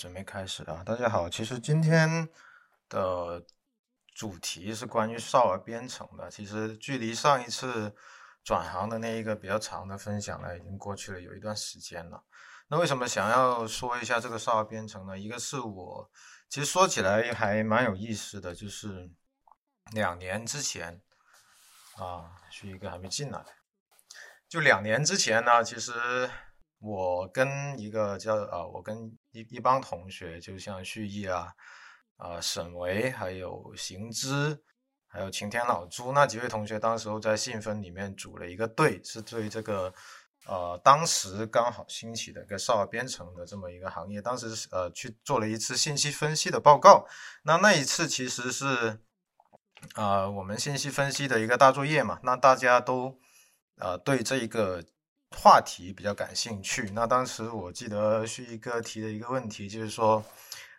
准备开始啊！大家好，其实今天的主题是关于少儿编程的。其实距离上一次转行的那一个比较长的分享呢，已经过去了有一段时间了。那为什么想要说一下这个少儿编程呢？一个是我其实说起来还蛮有意思的，就是两年之前啊，徐一哥还没进来，就两年之前呢，其实。我跟一个叫啊，我跟一一帮同学，就像旭毅啊、啊沈维，还有行之，还有晴天老朱那几位同学，当时候在信分里面组了一个队，是对这个呃当时刚好兴起的一个少儿编程的这么一个行业，当时呃去做了一次信息分析的报告。那那一次其实是啊我们信息分析的一个大作业嘛，那大家都呃对这一个。话题比较感兴趣。那当时我记得旭一哥提的一个问题，就是说，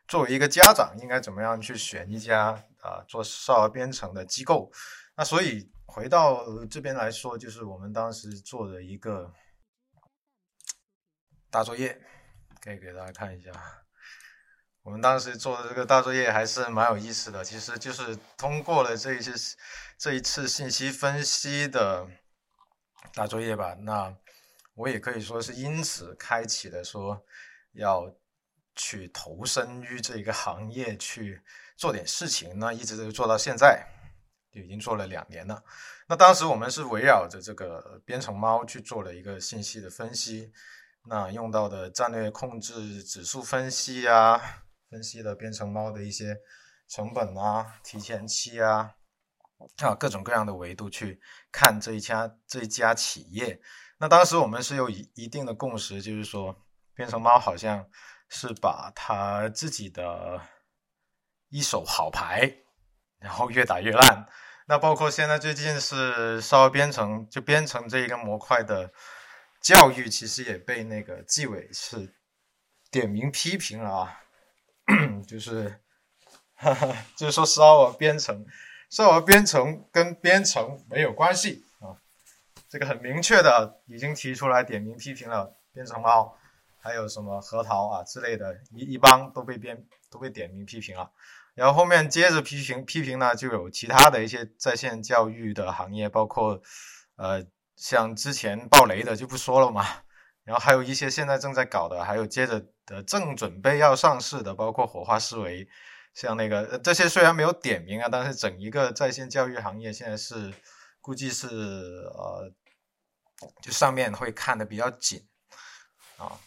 作为一个家长，应该怎么样去选一家啊做少儿编程的机构？那所以回到这边来说，就是我们当时做的一个大作业，可以给大家看一下。我们当时做的这个大作业还是蛮有意思的，其实就是通过了这一次这一次信息分析的大作业吧。那我也可以说是因此开启了说要去投身于这个行业去做点事情，那一直都做到现在，已经做了两年了。那当时我们是围绕着这个编程猫去做了一个信息的分析，那用到的战略控制指数分析啊，分析了编程猫的一些成本啊、提前期啊，啊各种各样的维度去看这一家这一家企业。那当时我们是有一一定的共识，就是说，编程猫好像是把他自己的一手好牌，然后越打越烂。那包括现在最近是少儿编程，就编程这一个模块的教育，其实也被那个纪委是点名批评了啊，就是，就是说少儿编程，少儿编程跟编程没有关系。这个很明确的已经提出来点名批评了编程猫，还有什么核桃啊之类的，一一帮都被编都被点名批评了。然后后面接着批评批评呢，就有其他的一些在线教育的行业，包括呃像之前爆雷的就不说了嘛。然后还有一些现在正在搞的，还有接着的正准备要上市的，包括火花思维，像那个这些虽然没有点名啊，但是整一个在线教育行业现在是估计是呃。就上面会看的比较紧啊，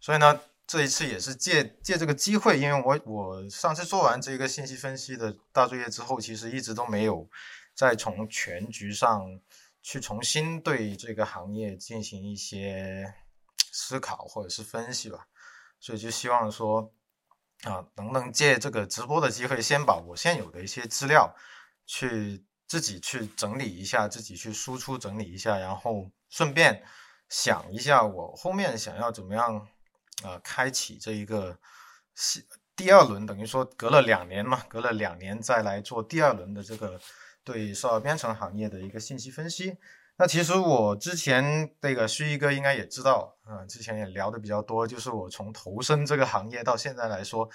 所以呢，这一次也是借借这个机会，因为我我上次做完这个信息分析的大作业之后，其实一直都没有再从全局上去重新对这个行业进行一些思考或者是分析吧，所以就希望说啊，能不能借这个直播的机会，先把我现有的一些资料去自己去整理一下，自己去输出整理一下，然后。顺便想一下，我后面想要怎么样啊？开启这一个第二轮，等于说隔了两年嘛，隔了两年再来做第二轮的这个对少儿编程行业的一个信息分析。那其实我之前那个旭一哥应该也知道啊，之前也聊的比较多，就是我从投身这个行业到现在来说，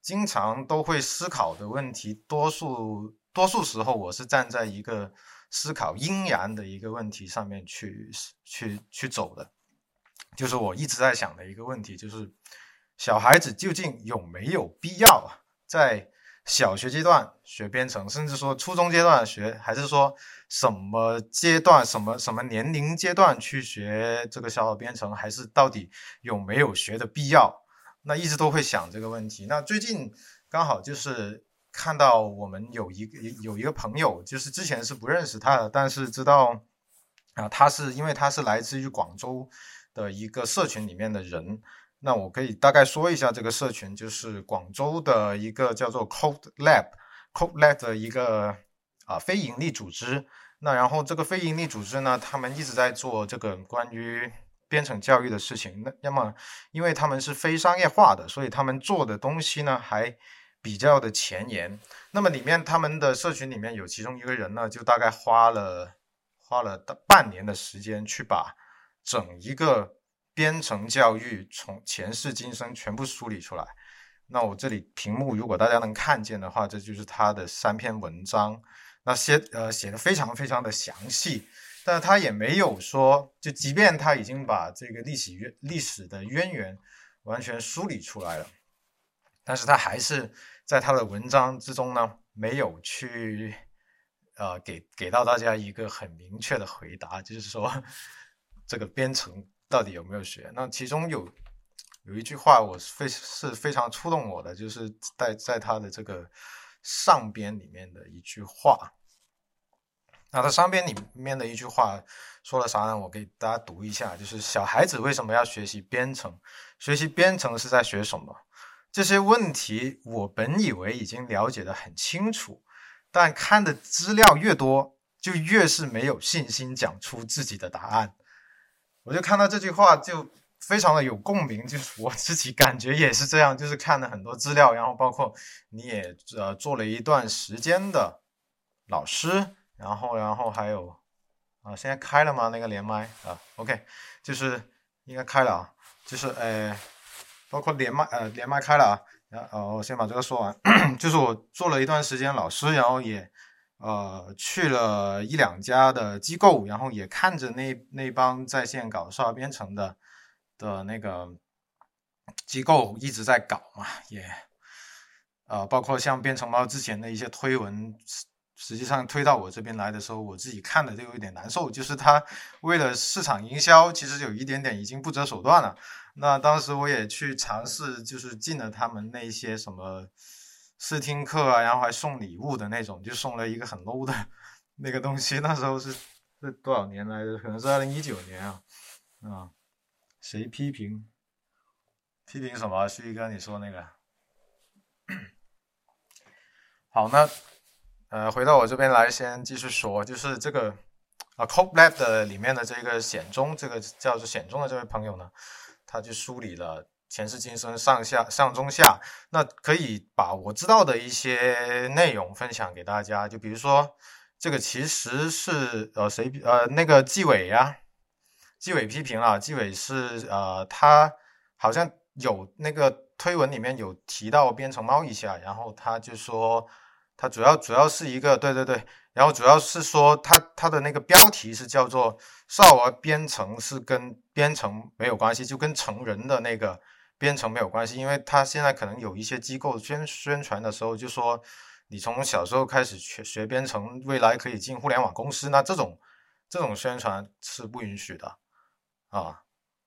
经常都会思考的问题，多数多数时候我是站在一个。思考阴阳的一个问题上面去去去走的，就是我一直在想的一个问题，就是小孩子究竟有没有必要在小学阶段学编程，甚至说初中阶段学，还是说什么阶段、什么什么年龄阶段去学这个小小编程，还是到底有没有学的必要？那一直都会想这个问题。那最近刚好就是。看到我们有一个有一个朋友，就是之前是不认识他的，但是知道啊，他是因为他是来自于广州的一个社群里面的人。那我可以大概说一下这个社群，就是广州的一个叫做 Code Lab，Code Lab 的一个啊非盈利组织。那然后这个非盈利组织呢，他们一直在做这个关于编程教育的事情。那那么因为他们是非商业化的，所以他们做的东西呢还。比较的前沿，那么里面他们的社群里面有其中一个人呢，就大概花了花了大半年的时间去把整一个编程教育从前世今生全部梳理出来。那我这里屏幕如果大家能看见的话，这就是他的三篇文章。那写呃写的非常非常的详细，但是他也没有说，就即便他已经把这个历史渊历史的渊源完全梳理出来了，但是他还是在他的文章之中呢，没有去呃给给到大家一个很明确的回答，就是说这个编程到底有没有学？那其中有有一句话我非是非常触动我的，就是在在他的这个。上边里面的一句话，那他上边里面的一句话说了啥呢？我给大家读一下，就是小孩子为什么要学习编程？学习编程是在学什么？这些问题我本以为已经了解的很清楚，但看的资料越多，就越是没有信心讲出自己的答案。我就看到这句话就。非常的有共鸣，就是我自己感觉也是这样，就是看了很多资料，然后包括你也呃做了一段时间的老师，然后然后还有啊，现在开了吗？那个连麦啊，OK，就是应该开了啊，就是呃，包括连麦呃连麦开了啊，然后我先把这个说完，就是我做了一段时间老师，然后也呃去了一两家的机构，然后也看着那那帮在线搞少儿编程的。的那个机构一直在搞嘛，也呃，包括像编程猫之前的一些推文，实际上推到我这边来的时候，我自己看的就有点难受。就是他为了市场营销，其实有一点点已经不择手段了。那当时我也去尝试，就是进了他们那些什么试听课啊，然后还送礼物的那种，就送了一个很 low 的那个东西。那时候是是多少年来着？可能是二零一九年啊，啊。谁批评？批评什么？旭哥，你说那个。好，那呃，回到我这边来，先继续说，就是这个啊，Code Lab 的里面的这个显中，这个叫做显中的这位朋友呢，他就梳理了前世今生上下上中下，那可以把我知道的一些内容分享给大家，就比如说这个其实是呃谁呃那个纪委呀。纪委批评了，纪委是呃，他好像有那个推文里面有提到编程猫一下，然后他就说它主要主要是一个对对对，然后主要是说它它的那个标题是叫做少儿编程是跟编程没有关系，就跟成人的那个编程没有关系，因为他现在可能有一些机构宣宣传的时候就说你从小时候开始学学编程，未来可以进互联网公司，那这种这种宣传是不允许的。啊，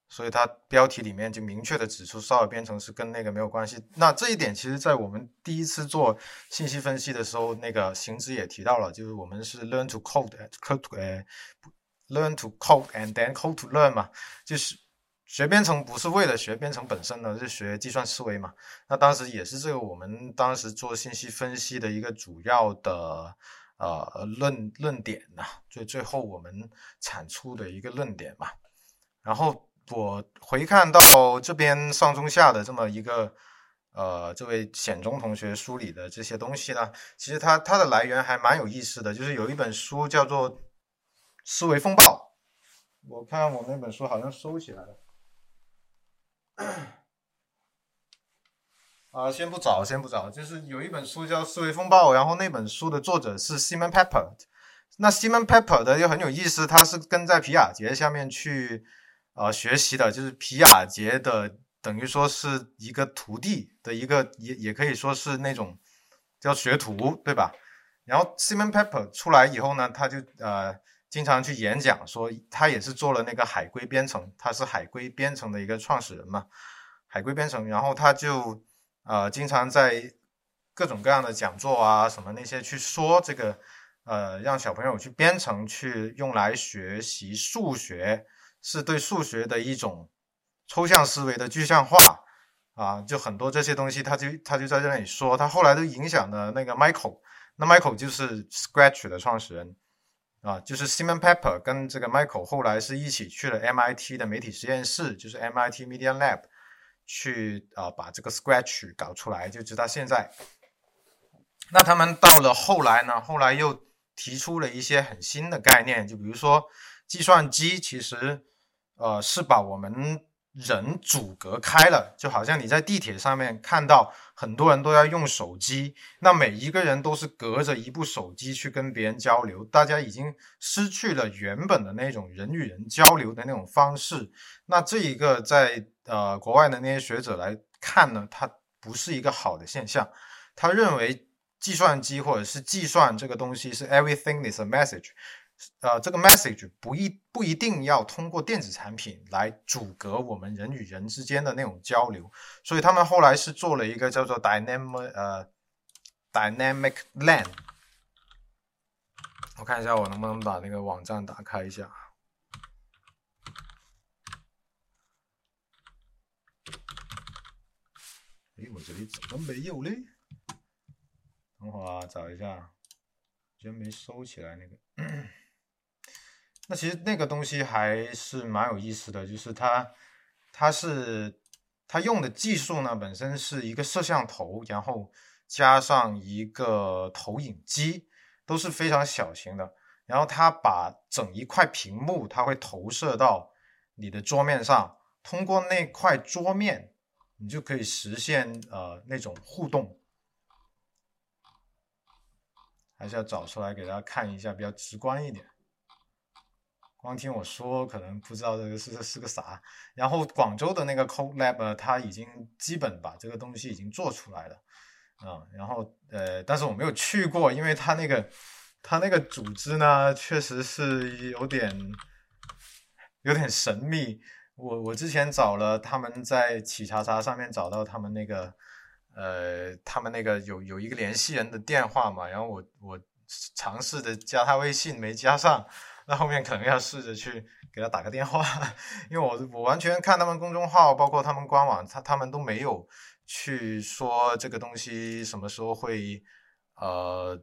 所以它标题里面就明确的指出少儿编程是跟那个没有关系。那这一点其实，在我们第一次做信息分析的时候，那个行知也提到了，就是我们是 learn to code，code 呃，learn to code and then code to learn 嘛，就是学编程不是为了学编程本身的，是学计算思维嘛。那当时也是这个我们当时做信息分析的一个主要的呃论论点呐，最最后我们产出的一个论点嘛。然后我回看到这边上中下的这么一个，呃，这位显中同学梳理的这些东西呢，其实它它的来源还蛮有意思的，就是有一本书叫做《思维风暴》，我看我那本书好像收起来了，啊，先不找，先不找，就是有一本书叫《思维风暴》，然后那本书的作者是 Simon Pepper，那 Simon Pepper 的又很有意思，他是跟在皮亚杰下面去。呃，学习的就是皮亚杰的，等于说是一个徒弟的一个，也也可以说是那种叫学徒，对吧？然后 Simon Pepper 出来以后呢，他就呃经常去演讲，说他也是做了那个海龟编程，他是海龟编程的一个创始人嘛，海龟编程，然后他就呃经常在各种各样的讲座啊什么那些去说这个，呃让小朋友去编程，去用来学习数学。是对数学的一种抽象思维的具象化啊，就很多这些东西，他就他就在这里说，他后来都影响了那个 Michael，那 Michael 就是 Scratch 的创始人啊，就是 Simon Pepper 跟这个 Michael 后来是一起去了 MIT 的媒体实验室，就是 MIT Media Lab 去啊把这个 Scratch 搞出来，就直到现在。那他们到了后来呢，后来又提出了一些很新的概念，就比如说计算机其实。呃，是把我们人阻隔开了，就好像你在地铁上面看到很多人都要用手机，那每一个人都是隔着一部手机去跟别人交流，大家已经失去了原本的那种人与人交流的那种方式。那这一个在呃国外的那些学者来看呢，它不是一个好的现象。他认为计算机或者是计算这个东西是 everything is a message。呃，这个 message 不一不一定要通过电子产品来阻隔我们人与人之间的那种交流，所以他们后来是做了一个叫做 dynamic 呃 dynamic LAN。我看一下我能不能把那个网站打开一下。哎，我这里怎么没有嘞？等会儿找一下，居然没收起来那个。那其实那个东西还是蛮有意思的，就是它，它是它用的技术呢，本身是一个摄像头，然后加上一个投影机，都是非常小型的。然后它把整一块屏幕，它会投射到你的桌面上，通过那块桌面，你就可以实现呃那种互动。还是要找出来给大家看一下，比较直观一点。光听我说，可能不知道这个是是个啥。然后广州的那个 Code Lab，它已经基本把这个东西已经做出来了，啊，然后呃，但是我没有去过，因为它那个它那个组织呢，确实是有点有点神秘。我我之前找了他们在企查查上面找到他们那个呃，他们那个有有一个联系人的电话嘛，然后我我尝试的加他微信没加上。那后面可能要试着去给他打个电话，因为我我完全看他们公众号，包括他们官网，他他们都没有去说这个东西什么时候会呃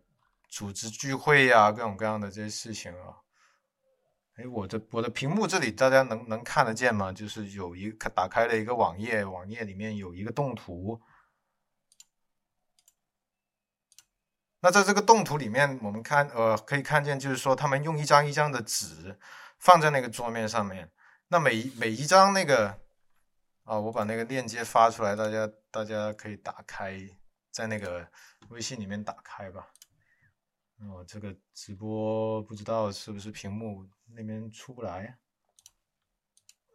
组织聚会呀，各种各样的这些事情啊。哎，我的我的屏幕这里大家能能看得见吗？就是有一个打开了一个网页，网页里面有一个动图。那在这个动图里面，我们看，呃，可以看见，就是说，他们用一张一张的纸放在那个桌面上面。那每每一张那个，啊，我把那个链接发出来，大家大家可以打开，在那个微信里面打开吧。我这个直播不知道是不是屏幕那边出不来。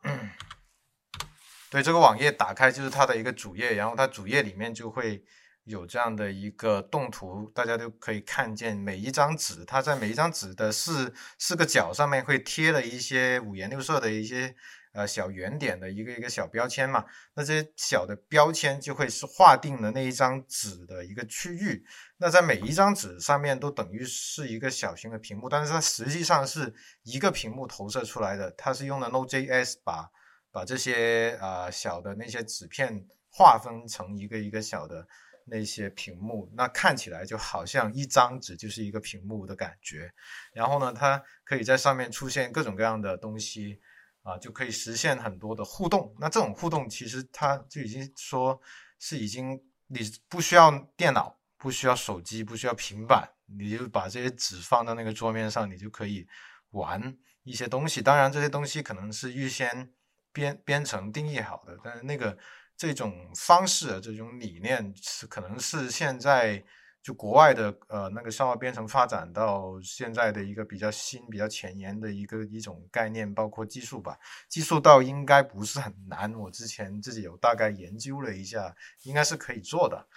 对，这个网页打开就是它的一个主页，然后它主页里面就会。有这样的一个动图，大家都可以看见每一张纸，它在每一张纸的四四个角上面会贴了一些五颜六色的一些呃小圆点的一个一个小标签嘛。那这些小的标签就会是划定了那一张纸的一个区域。那在每一张纸上面都等于是一个小型的屏幕，但是它实际上是一个屏幕投射出来的。它是用的 Node.js 把把这些呃小的那些纸片划分成一个一个小的。那些屏幕，那看起来就好像一张纸就是一个屏幕的感觉。然后呢，它可以在上面出现各种各样的东西，啊，就可以实现很多的互动。那这种互动其实它就已经说是已经你不需要电脑，不需要手机，不需要平板，你就把这些纸放到那个桌面上，你就可以玩一些东西。当然，这些东西可能是预先编编程定义好的，但是那个。这种方式，这种理念是可能是现在就国外的呃那个消化编程发展到现在的一个比较新、比较前沿的一个一种概念，包括技术吧。技术倒应该不是很难，我之前自己有大概研究了一下，应该是可以做的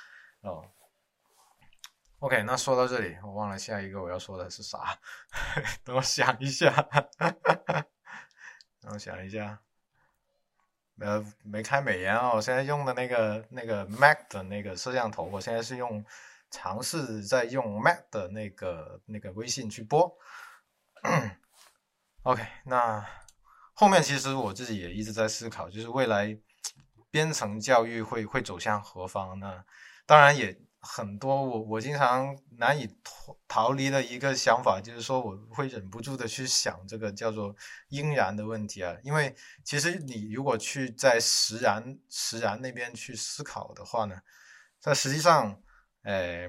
哦。OK，那说到这里，我忘了下一个我要说的是啥，等我想一下，等我想一下。呃，没开美颜哦！我现在用的那个那个 Mac 的那个摄像头，我现在是用尝试在用 Mac 的那个那个微信去播。OK，那后面其实我自己也一直在思考，就是未来 编程教育会会走向何方呢？当然也。很多我我经常难以逃逃离的一个想法，就是说我会忍不住的去想这个叫做阴然的问题啊。因为其实你如果去在实然实然那边去思考的话呢，在实际上，哎，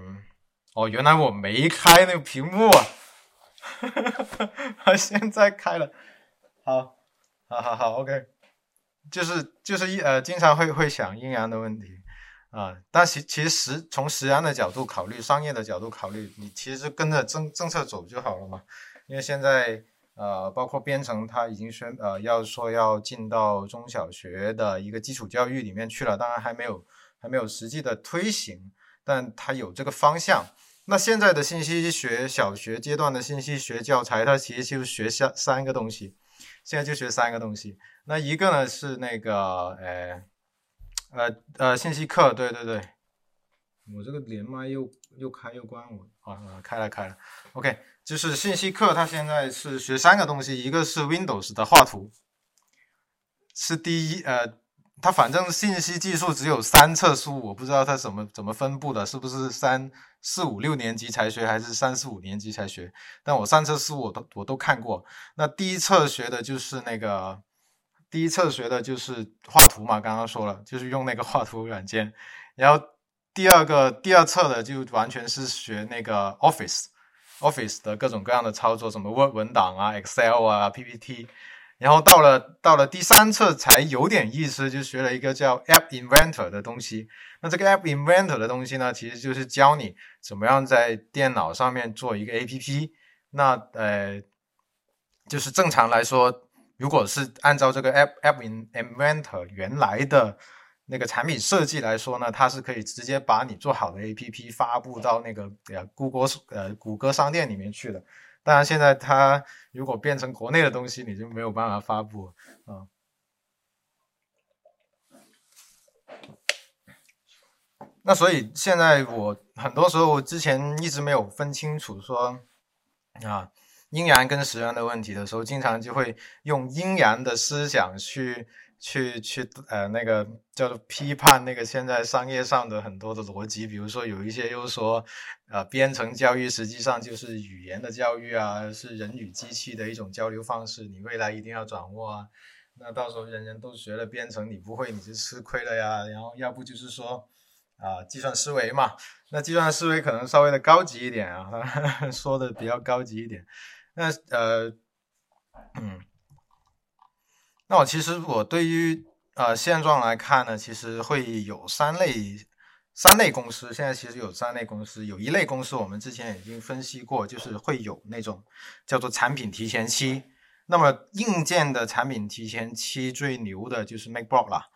哦，原来我没开那个屏幕啊，哈哈哈现在开了，好，好好好，OK，就是就是一呃，经常会会想阴阳的问题。啊。但其其实从实安的角度考虑，商业的角度考虑，你其实跟着政政策走就好了嘛。因为现在呃，包括编程，它已经宣呃要说要进到中小学的一个基础教育里面去了，当然还没有还没有实际的推行，但它有这个方向。那现在的信息学小学阶段的信息学教材，它其实就学三三个东西，现在就学三个东西。那一个呢是那个，呃，呃呃，信息课，对对对，我这个连麦又又开又关，我啊开了开了，OK，就是信息课，它现在是学三个东西，一个是 Windows 的画图，是第一，呃。它反正信息技术只有三册书，我不知道它怎么怎么分布的，是不是三四五六年级才学，还是三四五年级才学？但我三册书我都我都看过。那第一册学的就是那个，第一册学的就是画图嘛，刚刚说了，就是用那个画图软件。然后第二个第二册的就完全是学那个 Office，Office 的各种各样的操作，什么 Word 文档啊、Excel 啊、PPT。然后到了到了第三册才有点意思，就学了一个叫 App Inventor 的东西。那这个 App Inventor 的东西呢，其实就是教你怎么样在电脑上面做一个 APP。那呃，就是正常来说，如果是按照这个 App App Inventor 原来的那个产品设计来说呢，它是可以直接把你做好的 APP 发布到那个呃谷歌呃谷歌商店里面去的。当然，现在它如果变成国内的东西，你就没有办法发布啊。那所以现在我很多时候之前一直没有分清楚说啊阴阳跟实阳的问题的时候，经常就会用阴阳的思想去。去去呃那个叫做批判那个现在商业上的很多的逻辑，比如说有一些又说，呃编程教育实际上就是语言的教育啊，是人与机器的一种交流方式，你未来一定要掌握啊。那到时候人人都学了编程，你不会你就吃亏了呀。然后要不就是说啊计算思维嘛，那计算思维可能稍微的高级一点啊，说的比较高级一点。那呃嗯。那我其实我对于呃现状来看呢，其实会有三类三类公司。现在其实有三类公司，有一类公司我们之前已经分析过，就是会有那种叫做产品提前期。那么硬件的产品提前期最牛的就是 MacBook 了。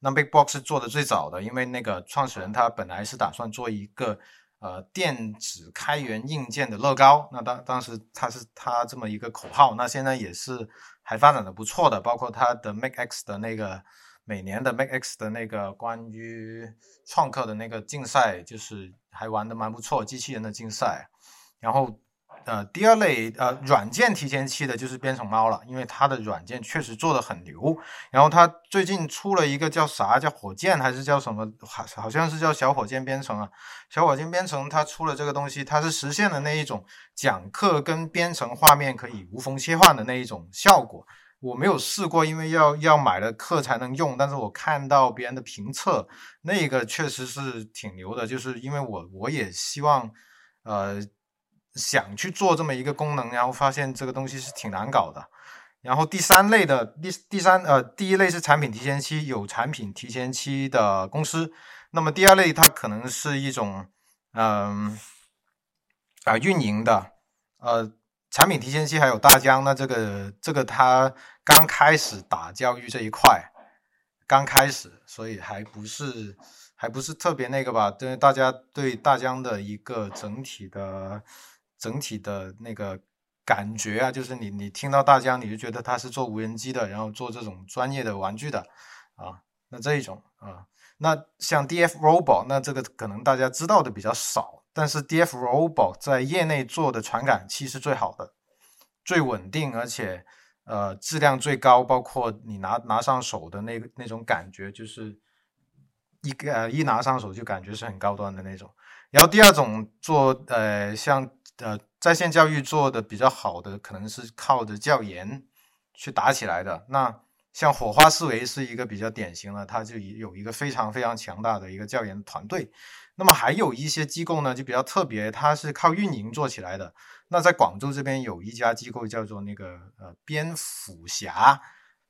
那 MacBook 是做的最早的，因为那个创始人他本来是打算做一个呃电子开源硬件的乐高。那当当时它是它这么一个口号，那现在也是。还发展的不错的，包括它的 Mac X 的那个每年的 Mac X 的那个关于创客的那个竞赛，就是还玩的蛮不错，机器人的竞赛。然后，呃，第二类呃软件提前期的就是编程猫了，因为它的软件确实做的很牛。然后它最近出了一个叫啥叫火箭还是叫什么，好好像是叫小火箭编程啊。小火箭编程它出了这个东西，它是实现了那一种讲课跟编程画面可以无缝切换的那一种效果。我没有试过，因为要要买了课才能用。但是我看到别人的评测，那个确实是挺牛的。就是因为我我也希望，呃，想去做这么一个功能，然后发现这个东西是挺难搞的。然后第三类的第第三呃，第一类是产品提前期有产品提前期的公司，那么第二类它可能是一种嗯啊运营的呃。产品提前期还有大疆，那这个这个它刚开始打教育这一块，刚开始，所以还不是还不是特别那个吧？对大家对大疆的一个整体的整体的那个感觉啊，就是你你听到大疆，你就觉得它是做无人机的，然后做这种专业的玩具的啊，那这一种啊，那像 DF Robot，那这个可能大家知道的比较少。但是 DF Robot 在业内做的传感器是最好的，最稳定，而且呃质量最高，包括你拿拿上手的那个那种感觉，就是一个呃一拿上手就感觉是很高端的那种。然后第二种做呃像呃在线教育做的比较好的，可能是靠着教研去打起来的。那像火花思维是一个比较典型的，它就有一个非常非常强大的一个教研团队。那么还有一些机构呢，就比较特别，它是靠运营做起来的。那在广州这边有一家机构叫做那个呃蝙蝠侠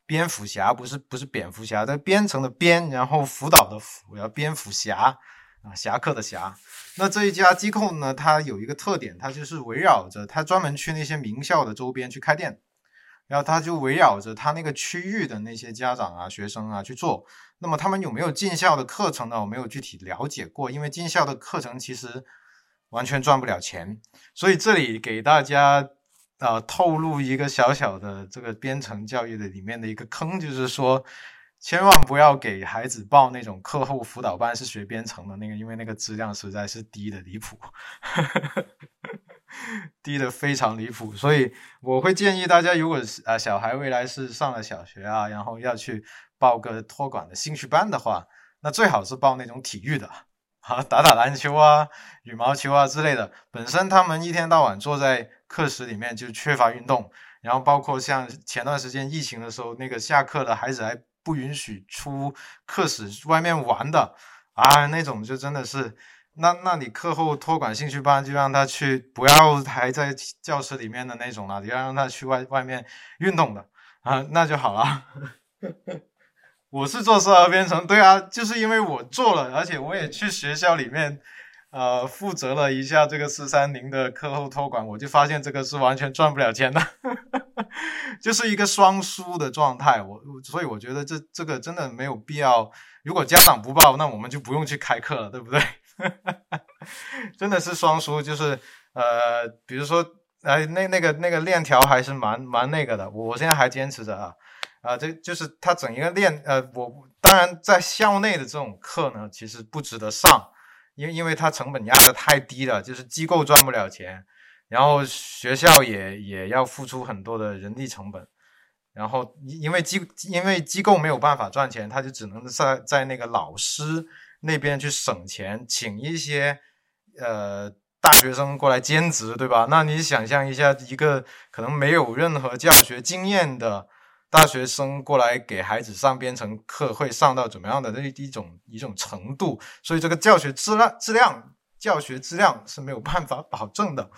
蝙蝠侠不是不是蝙蝠侠，这编程的编，然后辅导的辅，然后蝙蝠侠啊，侠客的侠。那这一家机构呢，它有一个特点，它就是围绕着它专门去那些名校的周边去开店，然后它就围绕着它那个区域的那些家长啊、学生啊去做。那么他们有没有进校的课程呢？我没有具体了解过，因为进校的课程其实完全赚不了钱，所以这里给大家。啊，透露一个小小的这个编程教育的里面的一个坑，就是说，千万不要给孩子报那种课后辅导班是学编程的那个，因为那个质量实在是低的离谱，低的非常离谱。所以我会建议大家，如果是啊小孩未来是上了小学啊，然后要去报个托管的兴趣班的话，那最好是报那种体育的。啊，打打篮球啊，羽毛球啊之类的。本身他们一天到晚坐在课室里面就缺乏运动，然后包括像前段时间疫情的时候，那个下课的孩子还不允许出课室外面玩的啊，那种就真的是，那那你课后托管兴趣班就让他去，不要还在教室里面的那种了，你要让他去外外面运动的啊，那就好了。我是做少儿编程，对啊，就是因为我做了，而且我也去学校里面，呃，负责了一下这个四三零的课后托管，我就发现这个是完全赚不了钱的，就是一个双输的状态。我所以我觉得这这个真的没有必要。如果家长不报，那我们就不用去开课了，对不对？真的是双输，就是呃，比如说，呃，那那个那个链条还是蛮蛮那个的，我现在还坚持着啊。啊，这就是他整一个链，呃，我当然在校内的这种课呢，其实不值得上，因为因为它成本压的太低了，就是机构赚不了钱，然后学校也也要付出很多的人力成本，然后因为机因为机构没有办法赚钱，他就只能在在那个老师那边去省钱，请一些呃大学生过来兼职，对吧？那你想象一下，一个可能没有任何教学经验的。大学生过来给孩子上编程课，会上到怎么样的那一种一种程度？所以这个教学质量质量教学质量是没有办法保证的。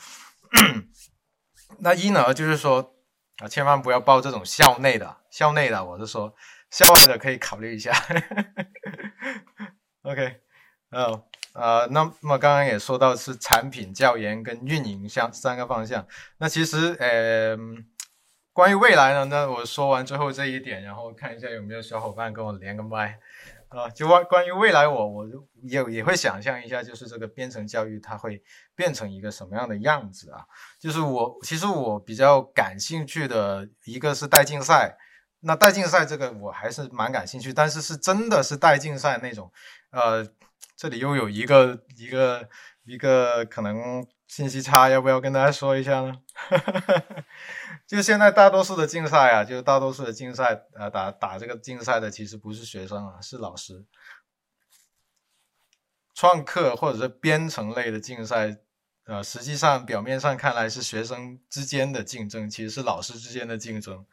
那一呢，就是说啊，千万不要报这种校内的，校内的我是说，校外的可以考虑一下。OK，呃呃，那么刚刚也说到是产品教研跟运营相三个方向。那其实呃。关于未来呢？那我说完最后这一点，然后看一下有没有小伙伴跟我连个麦啊。就关关于未来，我我也也会想象一下，就是这个编程教育它会变成一个什么样的样子啊？就是我其实我比较感兴趣的一个是带竞赛，那带竞赛这个我还是蛮感兴趣，但是是真的是带竞赛那种。呃，这里又有一个一个一个可能信息差，要不要跟大家说一下呢？就现在大多数的竞赛啊，就是大多数的竞赛，呃，打打这个竞赛的其实不是学生啊，是老师。创客或者是编程类的竞赛，呃，实际上表面上看来是学生之间的竞争，其实是老师之间的竞争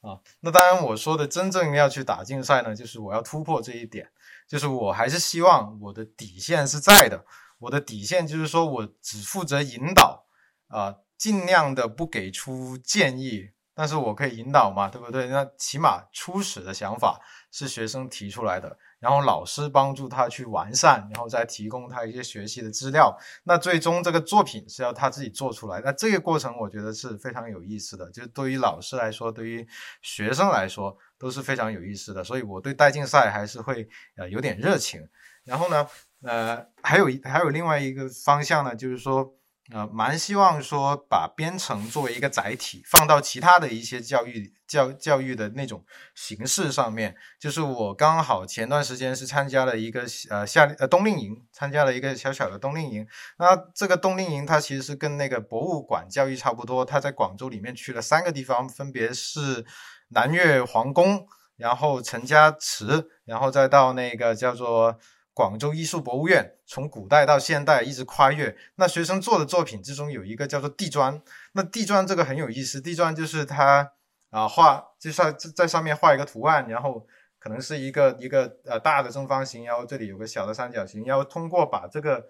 啊。那当然，我说的真正要去打竞赛呢，就是我要突破这一点，就是我还是希望我的底线是在的。我的底线就是说我只负责引导啊。尽量的不给出建议，但是我可以引导嘛，对不对？那起码初始的想法是学生提出来的，然后老师帮助他去完善，然后再提供他一些学习的资料。那最终这个作品是要他自己做出来。那这个过程我觉得是非常有意思的，就是对于老师来说，对于学生来说都是非常有意思的。所以我对带竞赛还是会呃有点热情。然后呢，呃，还有还有另外一个方向呢，就是说。呃，蛮希望说把编程作为一个载体，放到其他的一些教育教教育的那种形式上面。就是我刚好前段时间是参加了一个呃夏呃冬令营，参加了一个小小的冬令营。那这个冬令营它其实是跟那个博物馆教育差不多。它在广州里面去了三个地方，分别是南岳皇宫，然后陈家祠，然后再到那个叫做。广州艺术博物院从古代到现代一直跨越，那学生做的作品之中有一个叫做地砖，那地砖这个很有意思，地砖就是他啊画就在在上面画一个图案，然后可能是一个一个呃大的正方形，然后这里有个小的三角形，然后通过把这个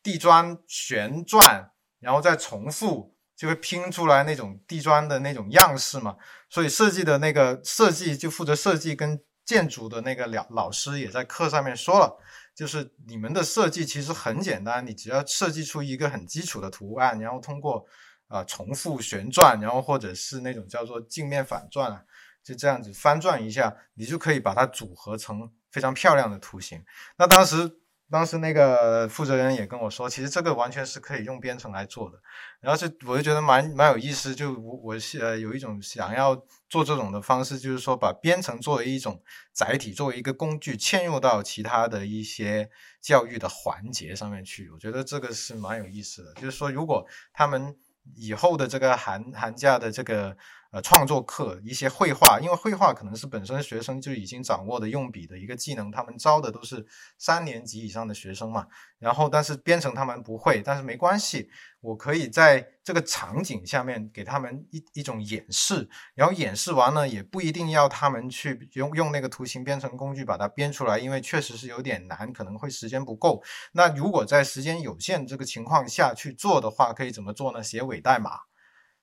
地砖旋转，然后再重复就会拼出来那种地砖的那种样式嘛。所以设计的那个设计就负责设计跟建筑的那个老老师也在课上面说了，就是你们的设计其实很简单，你只要设计出一个很基础的图案，然后通过啊重复旋转，然后或者是那种叫做镜面反转啊，就这样子翻转一下，你就可以把它组合成非常漂亮的图形。那当时。当时那个负责人也跟我说，其实这个完全是可以用编程来做的。然后就我就觉得蛮蛮有意思，就我我呃有一种想要做这种的方式，就是说把编程作为一种载体，作为一个工具嵌入到其他的一些教育的环节上面去。我觉得这个是蛮有意思的。就是说，如果他们以后的这个寒寒假的这个。呃，创作课一些绘画，因为绘画可能是本身学生就已经掌握的用笔的一个技能，他们招的都是三年级以上的学生嘛。然后，但是编程他们不会，但是没关系，我可以在这个场景下面给他们一一种演示，然后演示完了也不一定要他们去用用那个图形编程工具把它编出来，因为确实是有点难，可能会时间不够。那如果在时间有限这个情况下去做的话，可以怎么做呢？写伪代码，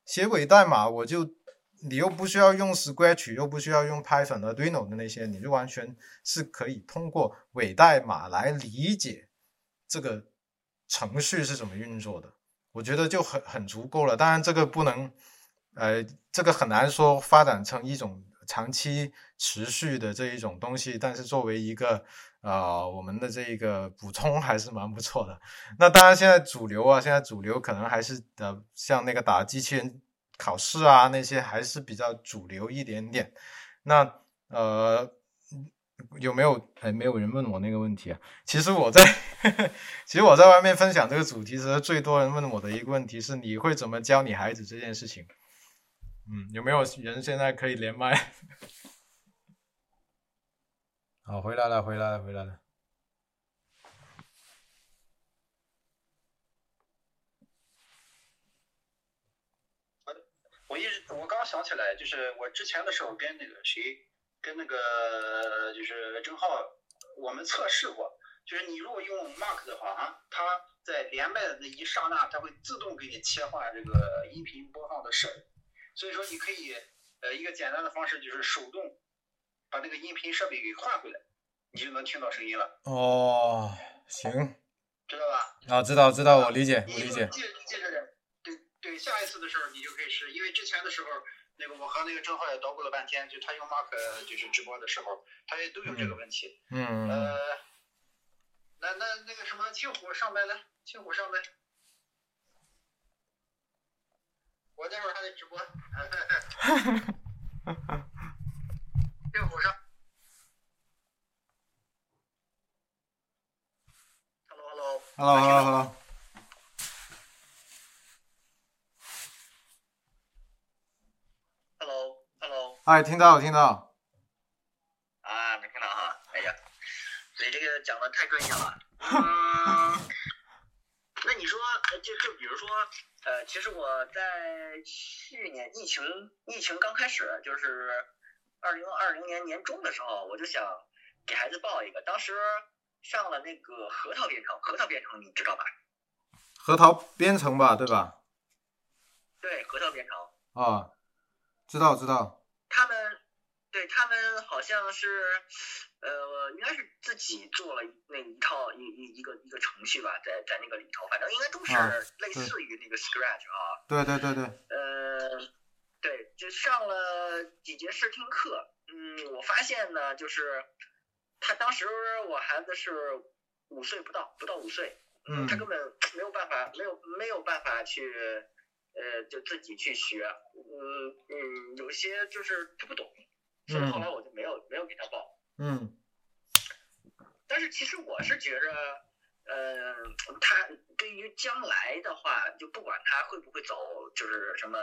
写伪代码我就。你又不需要用 Scratch，又不需要用 Python、Arduino 的那些，你就完全是可以通过伪代码来理解这个程序是怎么运作的。我觉得就很很足够了。当然，这个不能，呃，这个很难说发展成一种长期持续的这一种东西。但是作为一个啊，我们的这一个补充还是蛮不错的。那当然，现在主流啊，现在主流可能还是呃，像那个打机器人。考试啊，那些还是比较主流一点点。那呃，有没有哎，没有人问我那个问题啊？其实我在，其实我在外面分享这个主题时，最多人问我的一个问题是：你会怎么教你孩子这件事情？嗯，有没有人现在可以连麦？好，回来了，回来了，回来了。我一直我刚想起来，就是我之前的时候跟那个谁，跟那个就是郑浩，我们测试过，就是你如果用 Mark 的话啊，它在连麦的那一刹那，它会自动给你切换这个音频播放的设备，所以说你可以呃一个简单的方式就是手动把那个音频设备给换回来，你就能听到声音了。哦，行，知道吧？啊，知道知道，我理解我理解。记记着点。对，下一次的时候你就可以试，因为之前的时候，那个我和那个郑浩也捣鼓了半天，就他用 Mark 就是直播的时候，他也都有这个问题。嗯。呃，那那那个什么，青虎上麦来，青虎上麦。我待会儿还得直播。青虎上。Hello Hello。Hello Hello Hello。哎，听到，听到。啊，能听到哈，哎呀，你这个讲的太专业了。嗯，那你说，就就比如说，呃，其实我在去年疫情疫情刚开始，就是二零二零年年中的时候，我就想给孩子报一个，当时上了那个核桃编程，核桃编程你知道吧？核桃编程吧，对吧？对，核桃编程。啊，知道知道。他们对他们好像是，呃，应该是自己做了那一套一一一个一个程序吧，在在那个里头，反正应该都是类似于那个 Scratch 啊。对对对对。呃，对，就上了几节试听课，嗯，我发现呢，就是他当时我孩子是五岁不到，不到五岁，嗯，他根本没有办法，没有没有办法去。呃，就自己去学，嗯嗯，有些就是他不懂，所以后来我就没有没有给他报。嗯。但是其实我是觉着，呃，他对于将来的话，就不管他会不会走，就是什么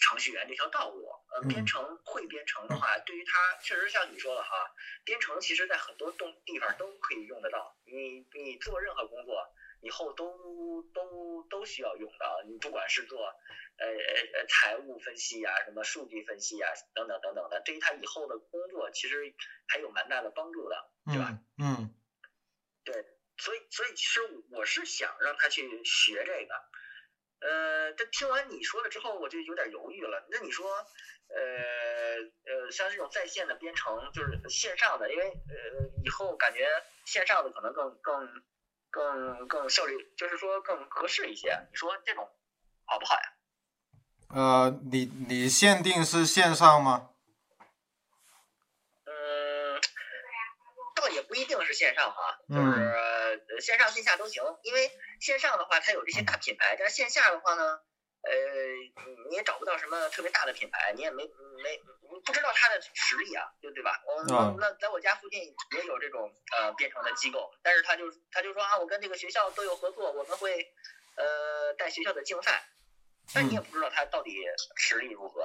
程序员这条道路，呃，编程会编程的话，对于他确实像你说的哈，编程其实在很多东地方都可以用得到。你你做任何工作。以后都都都需要用到，你不管是做呃呃财务分析呀，什么数据分析呀，等等等等的，对于他以后的工作其实还有蛮大的帮助的，对吧？嗯，对，所以所以其实我是想让他去学这个，呃，但听完你说了之后，我就有点犹豫了。那你说，呃呃，像这种在线的编程，就是线上的，因为呃以后感觉线上的可能更更更更效率，就是说更合适一些。你说这种好不好呀？呃，你你限定是线上吗？嗯，倒也不一定是线上哈，就是线上线下都行。因为线上的话，它有这些大品牌，但是线下的话呢，呃，你也找不到什么特别大的品牌，你也没没不知道他的实力啊，就对吧？我那在我家附近也有这种呃编程的机构，但是他就他就说啊，我跟这个学校都有合作，我们会呃带学校的竞赛。但你也不知道他到底实力如何。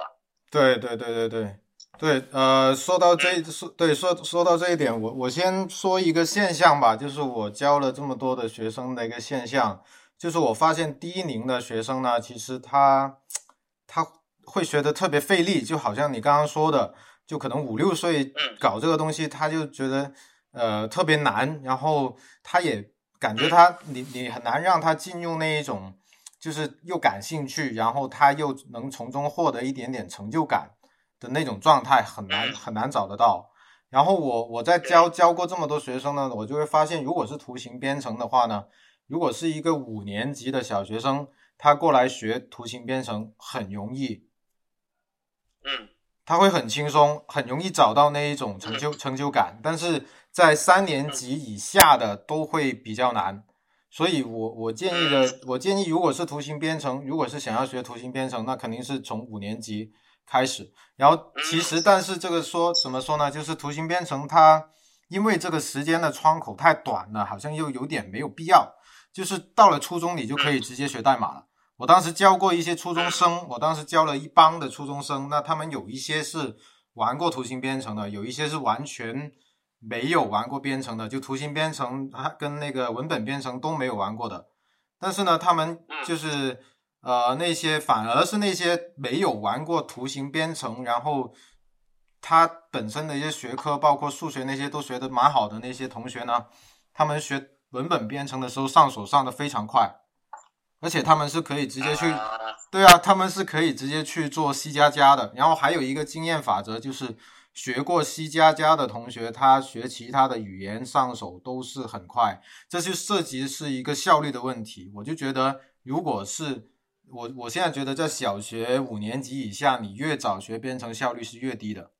对对对对对对，呃，说到这说对说说到这一点，我我先说一个现象吧，就是我教了这么多的学生的一个现象，就是我发现低龄的学生呢，其实他他会学的特别费力，就好像你刚刚说的，就可能五六岁搞这个东西，他就觉得呃特别难，然后他也感觉他你你很难让他进入那一种。就是又感兴趣，然后他又能从中获得一点点成就感的那种状态，很难很难找得到。然后我我在教教过这么多学生呢，我就会发现，如果是图形编程的话呢，如果是一个五年级的小学生，他过来学图形编程很容易，嗯，他会很轻松，很容易找到那一种成就成就感。但是在三年级以下的都会比较难。所以，我我建议的，我建议，如果是图形编程，如果是想要学图形编程，那肯定是从五年级开始。然后，其实，但是这个说怎么说呢？就是图形编程它因为这个时间的窗口太短了，好像又有点没有必要。就是到了初中，你就可以直接学代码了。我当时教过一些初中生，我当时教了一帮的初中生，那他们有一些是玩过图形编程的，有一些是完全。没有玩过编程的，就图形编程，它跟那个文本编程都没有玩过的。但是呢，他们就是呃那些反而是那些没有玩过图形编程，然后他本身的一些学科，包括数学那些都学的蛮好的那些同学呢，他们学文本编程的时候上手上的非常快，而且他们是可以直接去，对啊，他们是可以直接去做 C 加加的。然后还有一个经验法则就是。学过 C 加加的同学，他学其他的语言上手都是很快，这就涉及是一个效率的问题。我就觉得，如果是我，我现在觉得在小学五年级以下，你越早学编程，效率是越低的。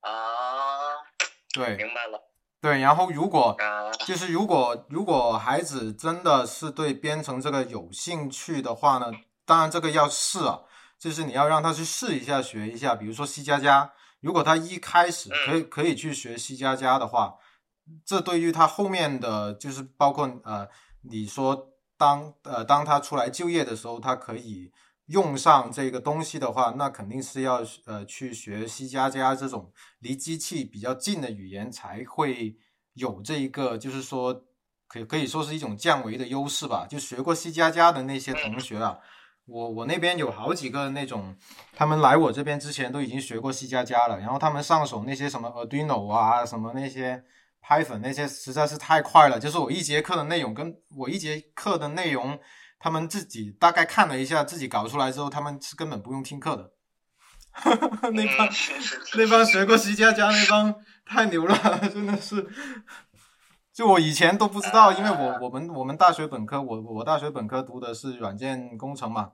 啊，对，明白了。对，然后如果就是如果如果孩子真的是对编程这个有兴趣的话呢，当然这个要试啊，就是你要让他去试一下学一下，比如说 C 加加。如果他一开始可以可以去学 C 加加的话，这对于他后面的就是包括呃，你说当呃当他出来就业的时候，他可以用上这个东西的话，那肯定是要呃去学 C 加加这种离机器比较近的语言，才会有这一个就是说可可以说是一种降维的优势吧。就学过 C 加加的那些同学啊。我我那边有好几个那种，他们来我这边之前都已经学过 C 加加了，然后他们上手那些什么 Arduino 啊，什么那些 Python 那些实在是太快了。就是我一节课的内容，跟我一节课的内容，他们自己大概看了一下，自己搞出来之后，他们是根本不用听课的。那帮那帮学过 C 加加那帮太牛了，真的是。就我以前都不知道，因为我我们我们大学本科，我我大学本科读的是软件工程嘛，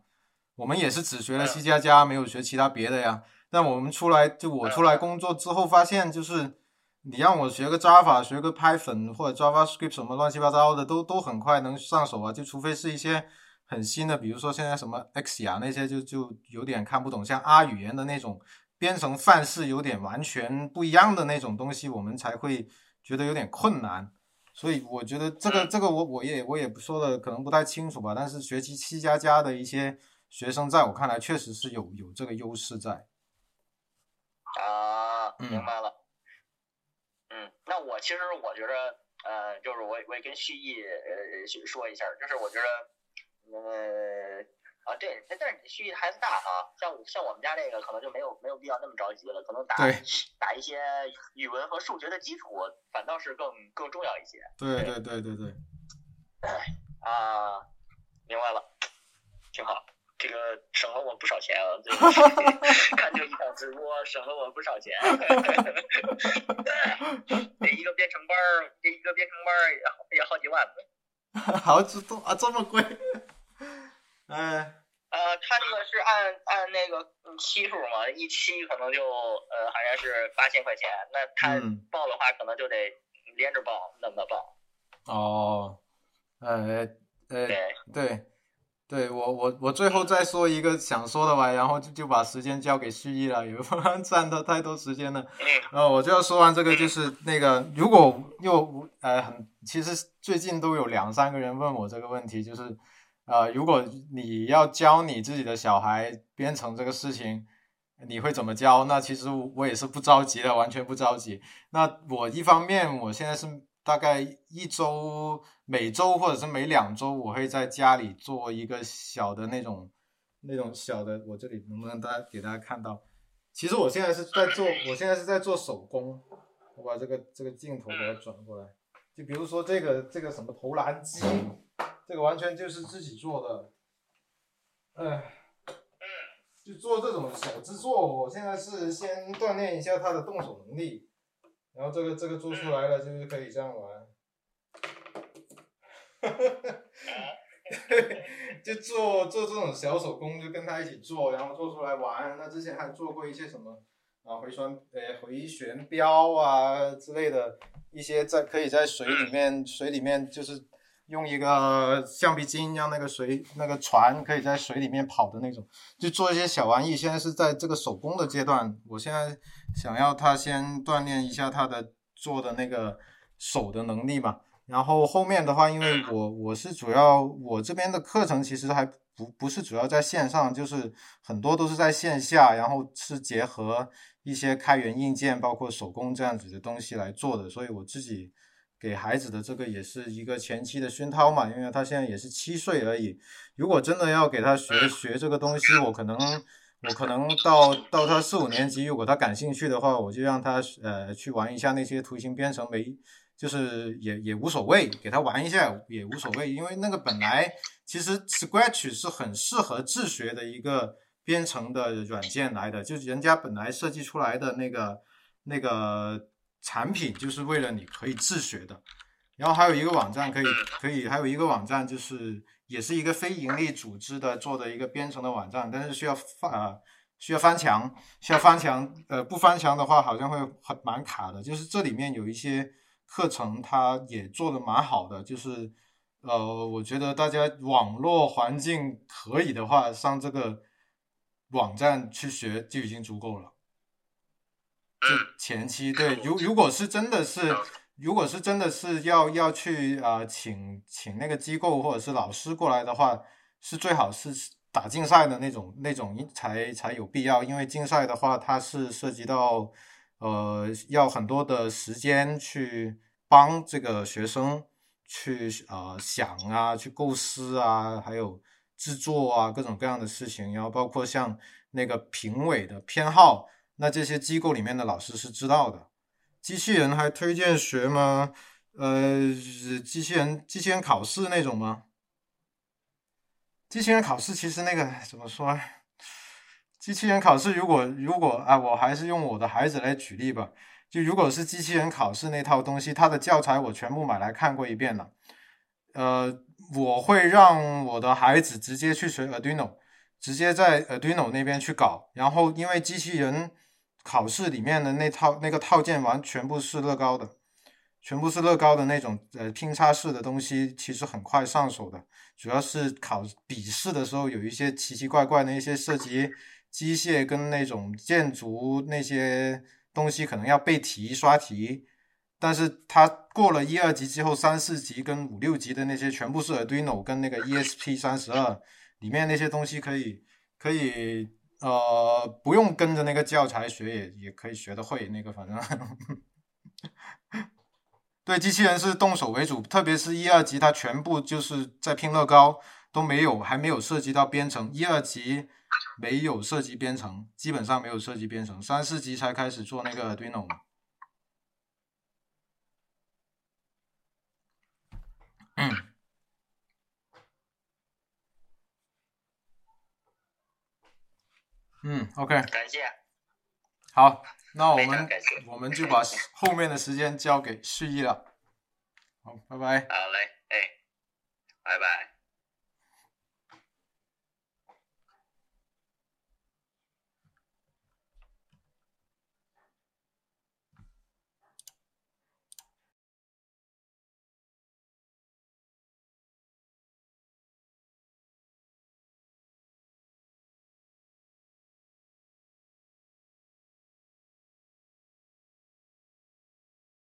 我们也是只学了 C 加加，没有学其他别的呀。但我们出来就我出来工作之后，发现就是你让我学个 Java，学个 Python 或者 JavaScript 什么乱七八糟的，都都很快能上手啊。就除非是一些很新的，比如说现在什么 X 呀那些，就就有点看不懂，像 R 语言的那种编程范式有点完全不一样的那种东西，我们才会觉得有点困难。所以我觉得这个这个我我也我也不说的可能不太清楚吧，但是学习七加加的一些学生，在我看来确实是有有这个优势在。啊，明白了。其实我觉得，呃，就是我我也跟旭毅呃说一下，就是我觉得，呃。啊，对，但是你旭毅孩子大哈，像像我们家这个可能就没有没有必要那么着急了，可能打打一些语文和数学的基础，反倒是更更重要一些。对对对对对。啊，明白了。挺好。这个省了我不少钱啊！看这一场直播省了我不少钱。这一个编程班儿，这一个编程班儿也也好几万。好这多啊，这么贵？哎。呃，他这个是按按那个期数嘛，一期可能就呃好像是八千块钱，那他报的话可能就得连着报，那么报。哦，呃呃，对对。对我我我最后再说一个想说的吧，然后就就把时间交给旭一了，也不然 占到太多时间了。然后我就要说完这个，就是那个如果又呃很，其实最近都有两三个人问我这个问题，就是呃如果你要教你自己的小孩编程这个事情，你会怎么教？那其实我也是不着急的，完全不着急。那我一方面我现在是。大概一周，每周或者是每两周，我会在家里做一个小的那种，那种小的。我这里能不能大家给大家看到？其实我现在是在做，我现在是在做手工。我把这个这个镜头给它转过来，就比如说这个这个什么投篮机，这个完全就是自己做的。哎，就做这种小制作。我现在是先锻炼一下他的动手能力。然后这个这个做出来了，就是可以这样玩，就做做这种小手工，就跟他一起做，然后做出来玩。那之前还做过一些什么啊回旋呃回旋镖啊之类的一些在可以在水里面水里面就是用一个橡皮筋让那个水那个船可以在水里面跑的那种，就做一些小玩意。现在是在这个手工的阶段，我现在。想要他先锻炼一下他的做的那个手的能力嘛，然后后面的话，因为我我是主要我这边的课程其实还不不是主要在线上，就是很多都是在线下，然后是结合一些开源硬件，包括手工这样子的东西来做的，所以我自己给孩子的这个也是一个前期的熏陶嘛，因为他现在也是七岁而已，如果真的要给他学学这个东西，我可能。我可能到到他四五年级，如果他感兴趣的话，我就让他呃去玩一下那些图形编程，没就是也也无所谓，给他玩一下也无所谓，因为那个本来其实 Scratch 是很适合自学的一个编程的软件来的，就是人家本来设计出来的那个那个产品就是为了你可以自学的。然后还有一个网站可以可以，还有一个网站就是。也是一个非盈利组织的做的一个编程的网站，但是需要翻呃需要翻墙，需要翻墙，呃不翻墙的话好像会很蛮卡的。就是这里面有一些课程，它也做的蛮好的，就是呃我觉得大家网络环境可以的话，上这个网站去学就已经足够了。就前期对，如如果是真的是。如果是真的是要要去呃，请请那个机构或者是老师过来的话，是最好是打竞赛的那种那种才才有必要，因为竞赛的话，它是涉及到呃要很多的时间去帮这个学生去呃想啊，去构思啊，还有制作啊各种各样的事情，然后包括像那个评委的偏好，那这些机构里面的老师是知道的。机器人还推荐学吗？呃，机器人机器人考试那种吗？机器人考试其实那个怎么说？机器人考试如果如果啊，我还是用我的孩子来举例吧。就如果是机器人考试那套东西，它的教材我全部买来看过一遍了。呃，我会让我的孩子直接去学 Arduino，直接在 Arduino 那边去搞。然后因为机器人。考试里面的那套那个套件完全部是乐高的，全部是乐高的那种呃拼插式的东西，其实很快上手的。主要是考笔试的时候有一些奇奇怪怪的一些涉及机械跟那种建筑那些东西，可能要背题刷题。但是它过了一二级之后，三四级跟五六级的那些全部是 Arduino 跟那个 ESP 三十二里面那些东西可以可以。呃，不用跟着那个教材学也也可以学得会。那个反正，对机器人是动手为主，特别是一二级，它全部就是在拼乐高，都没有还没有涉及到编程。一二级没有涉及编程，基本上没有涉及编程。三四级才开始做那个 Arduino。嗯。嗯，OK，感谢，好，那我们我们就把后面的时间交给旭一了。好，拜拜。好嘞，哎，拜拜。